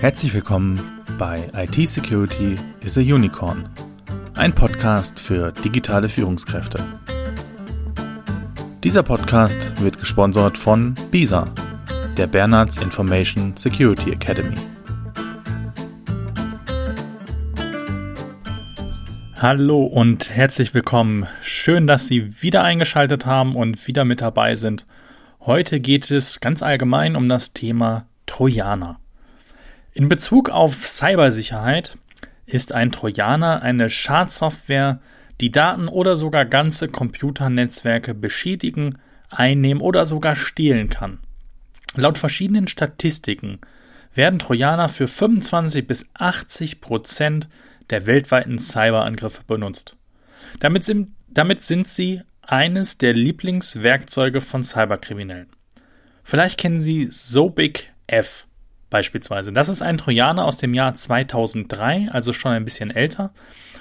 Herzlich willkommen bei IT Security is a Unicorn, ein Podcast für digitale Führungskräfte. Dieser Podcast wird gesponsert von BISA, der Bernards Information Security Academy. Hallo und herzlich willkommen. Schön, dass Sie wieder eingeschaltet haben und wieder mit dabei sind. Heute geht es ganz allgemein um das Thema Trojaner. In Bezug auf Cybersicherheit ist ein Trojaner eine Schadsoftware, die Daten oder sogar ganze Computernetzwerke beschädigen, einnehmen oder sogar stehlen kann. Laut verschiedenen Statistiken werden Trojaner für 25 bis 80 Prozent der weltweiten Cyberangriffe benutzt. Damit sind, damit sind sie eines der Lieblingswerkzeuge von Cyberkriminellen. Vielleicht kennen Sie Sobik F beispielsweise. Das ist ein Trojaner aus dem Jahr 2003, also schon ein bisschen älter.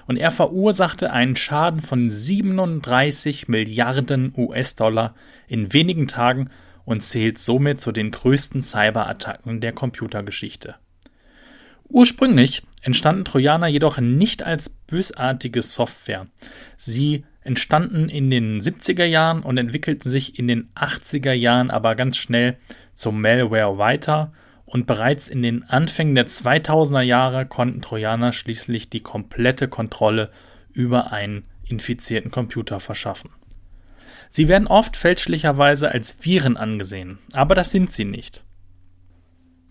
Und er verursachte einen Schaden von 37 Milliarden US-Dollar in wenigen Tagen und zählt somit zu den größten Cyberattacken der Computergeschichte. Ursprünglich entstanden Trojaner jedoch nicht als bösartige Software. Sie entstanden in den 70er Jahren und entwickelten sich in den 80er Jahren aber ganz schnell zum Malware weiter und bereits in den Anfängen der 2000er Jahre konnten Trojaner schließlich die komplette Kontrolle über einen infizierten Computer verschaffen. Sie werden oft fälschlicherweise als Viren angesehen, aber das sind sie nicht.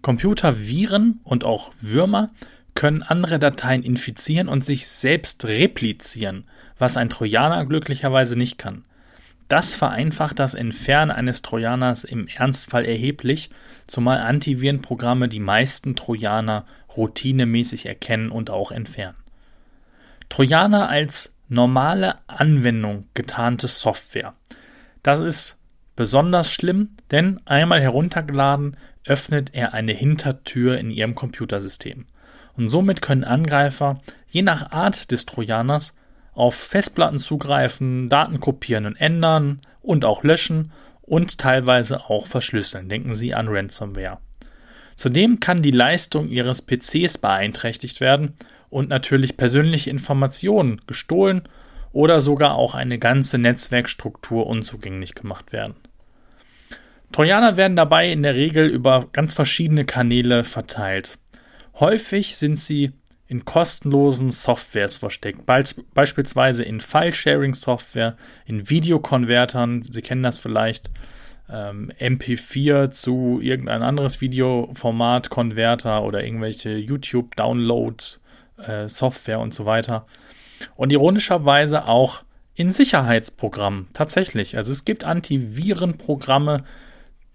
Computerviren und auch Würmer können andere Dateien infizieren und sich selbst replizieren, was ein Trojaner glücklicherweise nicht kann. Das vereinfacht das Entfernen eines Trojaners im Ernstfall erheblich, zumal Antivirenprogramme die meisten Trojaner routinemäßig erkennen und auch entfernen. Trojaner als normale Anwendung getarnte Software. Das ist besonders schlimm, denn einmal heruntergeladen öffnet er eine Hintertür in ihrem Computersystem. Und somit können Angreifer je nach Art des Trojaners auf Festplatten zugreifen, Daten kopieren und ändern und auch löschen und teilweise auch verschlüsseln. Denken Sie an Ransomware. Zudem kann die Leistung Ihres PCs beeinträchtigt werden und natürlich persönliche Informationen gestohlen oder sogar auch eine ganze Netzwerkstruktur unzugänglich gemacht werden. Trojaner werden dabei in der Regel über ganz verschiedene Kanäle verteilt. Häufig sind sie in kostenlosen Softwares versteckt, beispielsweise in File-Sharing-Software, in Videokonvertern, Sie kennen das vielleicht, ähm, MP4 zu irgendein anderes Videoformat, Konverter oder irgendwelche YouTube-Download-Software äh, und so weiter. Und ironischerweise auch in Sicherheitsprogrammen, tatsächlich. Also es gibt Antivirenprogramme,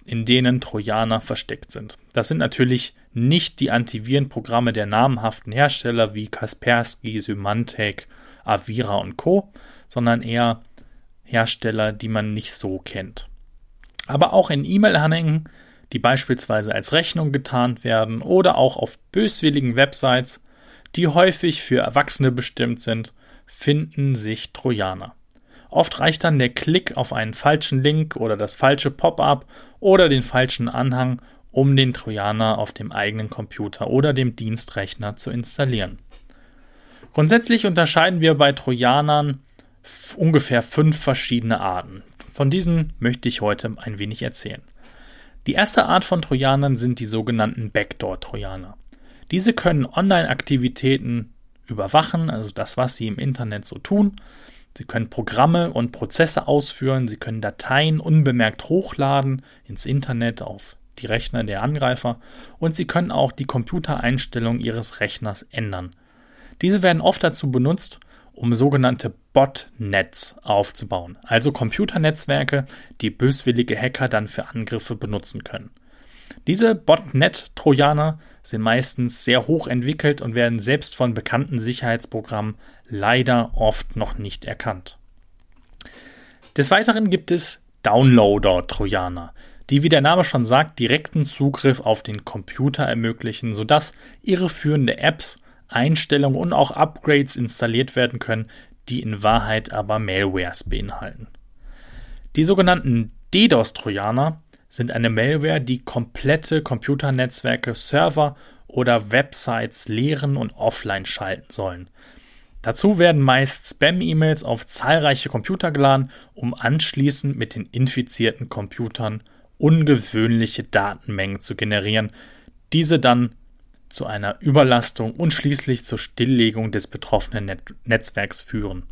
in denen Trojaner versteckt sind. Das sind natürlich nicht die Antivirenprogramme der namhaften Hersteller wie Kaspersky, Symantec, Avira und Co., sondern eher Hersteller, die man nicht so kennt. Aber auch in E-Mail-Anhängen, die beispielsweise als Rechnung getarnt werden oder auch auf böswilligen Websites, die häufig für Erwachsene bestimmt sind, finden sich Trojaner. Oft reicht dann der Klick auf einen falschen Link oder das falsche Pop-up oder den falschen Anhang, um den Trojaner auf dem eigenen Computer oder dem Dienstrechner zu installieren. Grundsätzlich unterscheiden wir bei Trojanern ungefähr fünf verschiedene Arten. Von diesen möchte ich heute ein wenig erzählen. Die erste Art von Trojanern sind die sogenannten Backdoor-Trojaner. Diese können Online-Aktivitäten überwachen, also das, was sie im Internet so tun, Sie können Programme und Prozesse ausführen, Sie können Dateien unbemerkt hochladen ins Internet auf die Rechner der Angreifer und Sie können auch die Computereinstellung Ihres Rechners ändern. Diese werden oft dazu benutzt, um sogenannte Botnets aufzubauen, also Computernetzwerke, die böswillige Hacker dann für Angriffe benutzen können. Diese Botnet-Trojaner sind meistens sehr hoch entwickelt und werden selbst von bekannten Sicherheitsprogrammen leider oft noch nicht erkannt. Des Weiteren gibt es Downloader-Trojaner, die, wie der Name schon sagt, direkten Zugriff auf den Computer ermöglichen, sodass irreführende Apps, Einstellungen und auch Upgrades installiert werden können, die in Wahrheit aber Malwares beinhalten. Die sogenannten DDoS-Trojaner sind eine Malware, die komplette Computernetzwerke, Server oder Websites leeren und offline schalten sollen. Dazu werden meist Spam-E-Mails auf zahlreiche Computer geladen, um anschließend mit den infizierten Computern ungewöhnliche Datenmengen zu generieren, diese dann zu einer Überlastung und schließlich zur Stilllegung des betroffenen Net Netzwerks führen.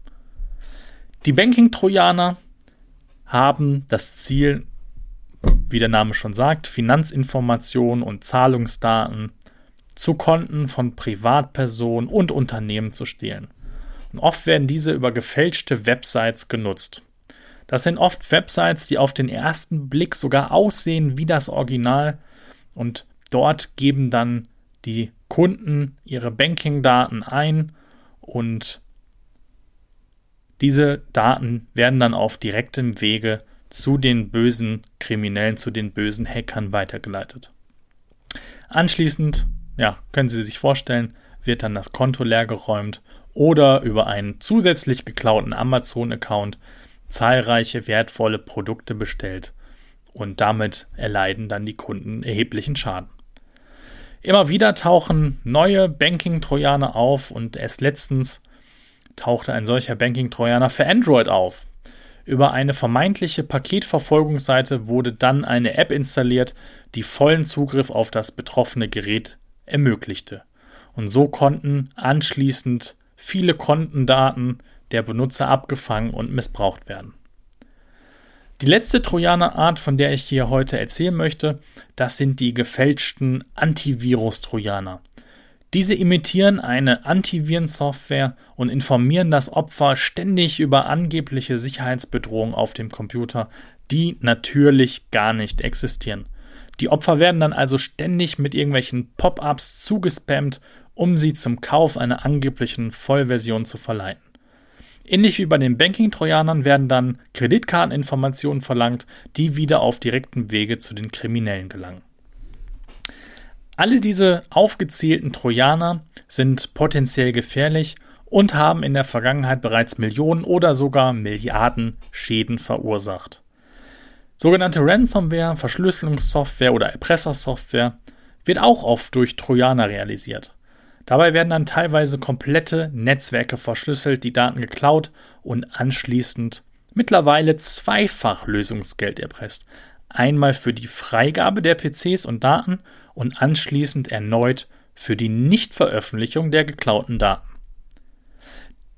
Die Banking-Trojaner haben das Ziel, wie der Name schon sagt, Finanzinformationen und Zahlungsdaten zu Konten von Privatpersonen und Unternehmen zu stehlen. Und oft werden diese über gefälschte Websites genutzt. Das sind oft Websites, die auf den ersten Blick sogar aussehen wie das Original und dort geben dann die Kunden ihre Banking-Daten ein und diese Daten werden dann auf direktem Wege zu den bösen Kriminellen, zu den bösen Hackern weitergeleitet. Anschließend, ja, können Sie sich vorstellen, wird dann das Konto leergeräumt oder über einen zusätzlich geklauten Amazon-Account zahlreiche wertvolle Produkte bestellt und damit erleiden dann die Kunden erheblichen Schaden. Immer wieder tauchen neue Banking-Trojaner auf und erst letztens tauchte ein solcher Banking-Trojaner für Android auf. Über eine vermeintliche Paketverfolgungsseite wurde dann eine App installiert, die vollen Zugriff auf das betroffene Gerät ermöglichte. Und so konnten anschließend viele Kontendaten der Benutzer abgefangen und missbraucht werden. Die letzte Trojanerart, von der ich hier heute erzählen möchte, das sind die gefälschten Antivirus-Trojaner. Diese imitieren eine Antivirensoftware und informieren das Opfer ständig über angebliche Sicherheitsbedrohungen auf dem Computer, die natürlich gar nicht existieren. Die Opfer werden dann also ständig mit irgendwelchen Pop-ups zugespammt, um sie zum Kauf einer angeblichen Vollversion zu verleiten. Ähnlich wie bei den Banking-Trojanern werden dann Kreditkarteninformationen verlangt, die wieder auf direktem Wege zu den Kriminellen gelangen. Alle diese aufgezählten Trojaner sind potenziell gefährlich und haben in der Vergangenheit bereits Millionen oder sogar Milliarden Schäden verursacht. Sogenannte Ransomware, Verschlüsselungssoftware oder Erpressersoftware wird auch oft durch Trojaner realisiert. Dabei werden dann teilweise komplette Netzwerke verschlüsselt, die Daten geklaut und anschließend mittlerweile zweifach Lösungsgeld erpresst. Einmal für die Freigabe der PCs und Daten und anschließend erneut für die Nichtveröffentlichung der geklauten Daten.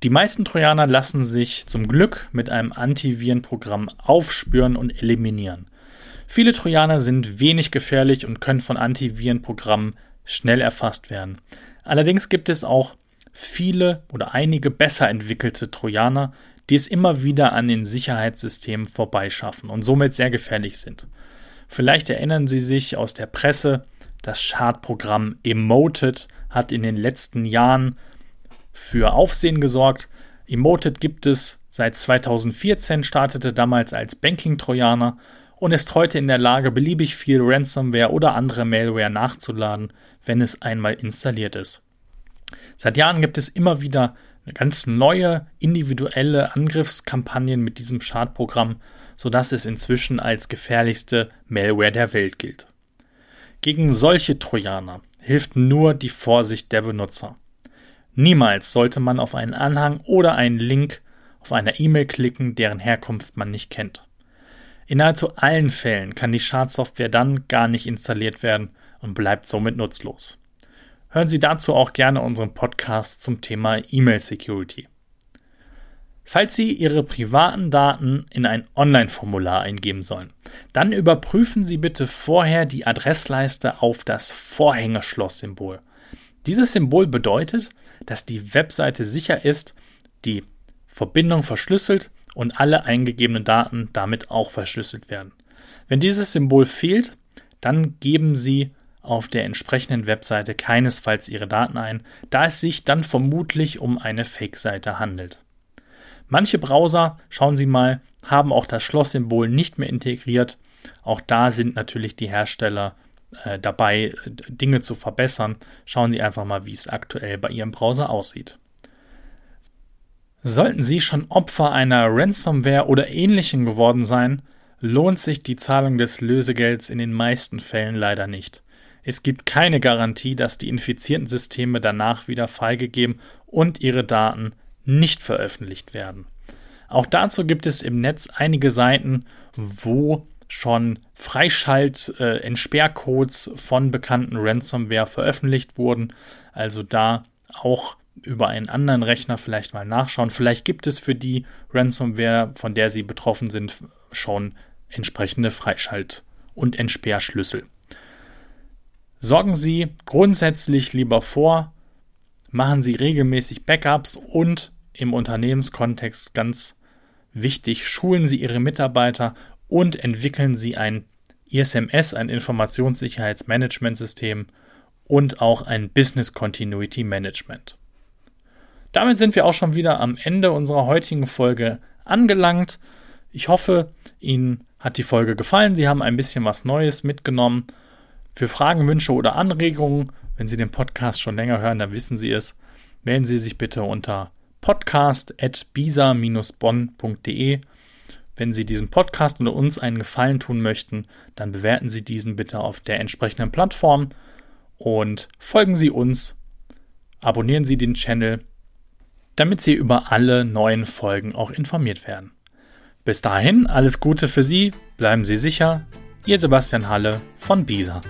Die meisten Trojaner lassen sich zum Glück mit einem Antivirenprogramm aufspüren und eliminieren. Viele Trojaner sind wenig gefährlich und können von Antivirenprogrammen schnell erfasst werden. Allerdings gibt es auch viele oder einige besser entwickelte Trojaner, die es immer wieder an den Sicherheitssystemen vorbeischaffen und somit sehr gefährlich sind. Vielleicht erinnern Sie sich aus der Presse, das Schadprogramm Emoted hat in den letzten Jahren für Aufsehen gesorgt. Emoted gibt es seit 2014, startete damals als Banking-Trojaner und ist heute in der Lage, beliebig viel Ransomware oder andere Malware nachzuladen, wenn es einmal installiert ist. Seit Jahren gibt es immer wieder ganz neue individuelle Angriffskampagnen mit diesem Schadprogramm, sodass es inzwischen als gefährlichste Malware der Welt gilt. Gegen solche Trojaner hilft nur die Vorsicht der Benutzer. Niemals sollte man auf einen Anhang oder einen Link auf einer E-Mail klicken, deren Herkunft man nicht kennt. In nahezu allen Fällen kann die Schadsoftware dann gar nicht installiert werden und bleibt somit nutzlos. Hören Sie dazu auch gerne unseren Podcast zum Thema E-Mail Security. Falls Sie Ihre privaten Daten in ein Online-Formular eingeben sollen, dann überprüfen Sie bitte vorher die Adressleiste auf das Vorhängeschloss-Symbol. Dieses Symbol bedeutet, dass die Webseite sicher ist, die Verbindung verschlüsselt und alle eingegebenen Daten damit auch verschlüsselt werden. Wenn dieses Symbol fehlt, dann geben Sie auf der entsprechenden Webseite keinesfalls Ihre Daten ein, da es sich dann vermutlich um eine Fake-Seite handelt. Manche Browser, schauen Sie mal, haben auch das Schlosssymbol nicht mehr integriert. Auch da sind natürlich die Hersteller äh, dabei, Dinge zu verbessern. Schauen Sie einfach mal, wie es aktuell bei Ihrem Browser aussieht. Sollten Sie schon Opfer einer Ransomware oder ähnlichem geworden sein, lohnt sich die Zahlung des Lösegelds in den meisten Fällen leider nicht. Es gibt keine Garantie, dass die infizierten Systeme danach wieder freigegeben und ihre Daten nicht veröffentlicht werden. Auch dazu gibt es im Netz einige Seiten, wo schon Freischalt-Entsperrcodes äh, von bekannten Ransomware veröffentlicht wurden. Also da auch über einen anderen Rechner vielleicht mal nachschauen. Vielleicht gibt es für die Ransomware, von der Sie betroffen sind, schon entsprechende Freischalt- und Entsperrschlüssel. Sorgen Sie grundsätzlich lieber vor, machen Sie regelmäßig Backups und im Unternehmenskontext ganz wichtig, schulen Sie Ihre Mitarbeiter und entwickeln Sie ein ISMS, ein Informationssicherheitsmanagementsystem und auch ein Business Continuity Management. Damit sind wir auch schon wieder am Ende unserer heutigen Folge angelangt. Ich hoffe, Ihnen hat die Folge gefallen. Sie haben ein bisschen was Neues mitgenommen. Für Fragen, Wünsche oder Anregungen, wenn Sie den Podcast schon länger hören, dann wissen Sie es, melden Sie sich bitte unter podcast.bisa-bonn.de. Wenn Sie diesen Podcast oder uns einen Gefallen tun möchten, dann bewerten Sie diesen bitte auf der entsprechenden Plattform und folgen Sie uns, abonnieren Sie den Channel, damit Sie über alle neuen Folgen auch informiert werden. Bis dahin alles Gute für Sie, bleiben Sie sicher, Ihr Sebastian Halle von Bisa.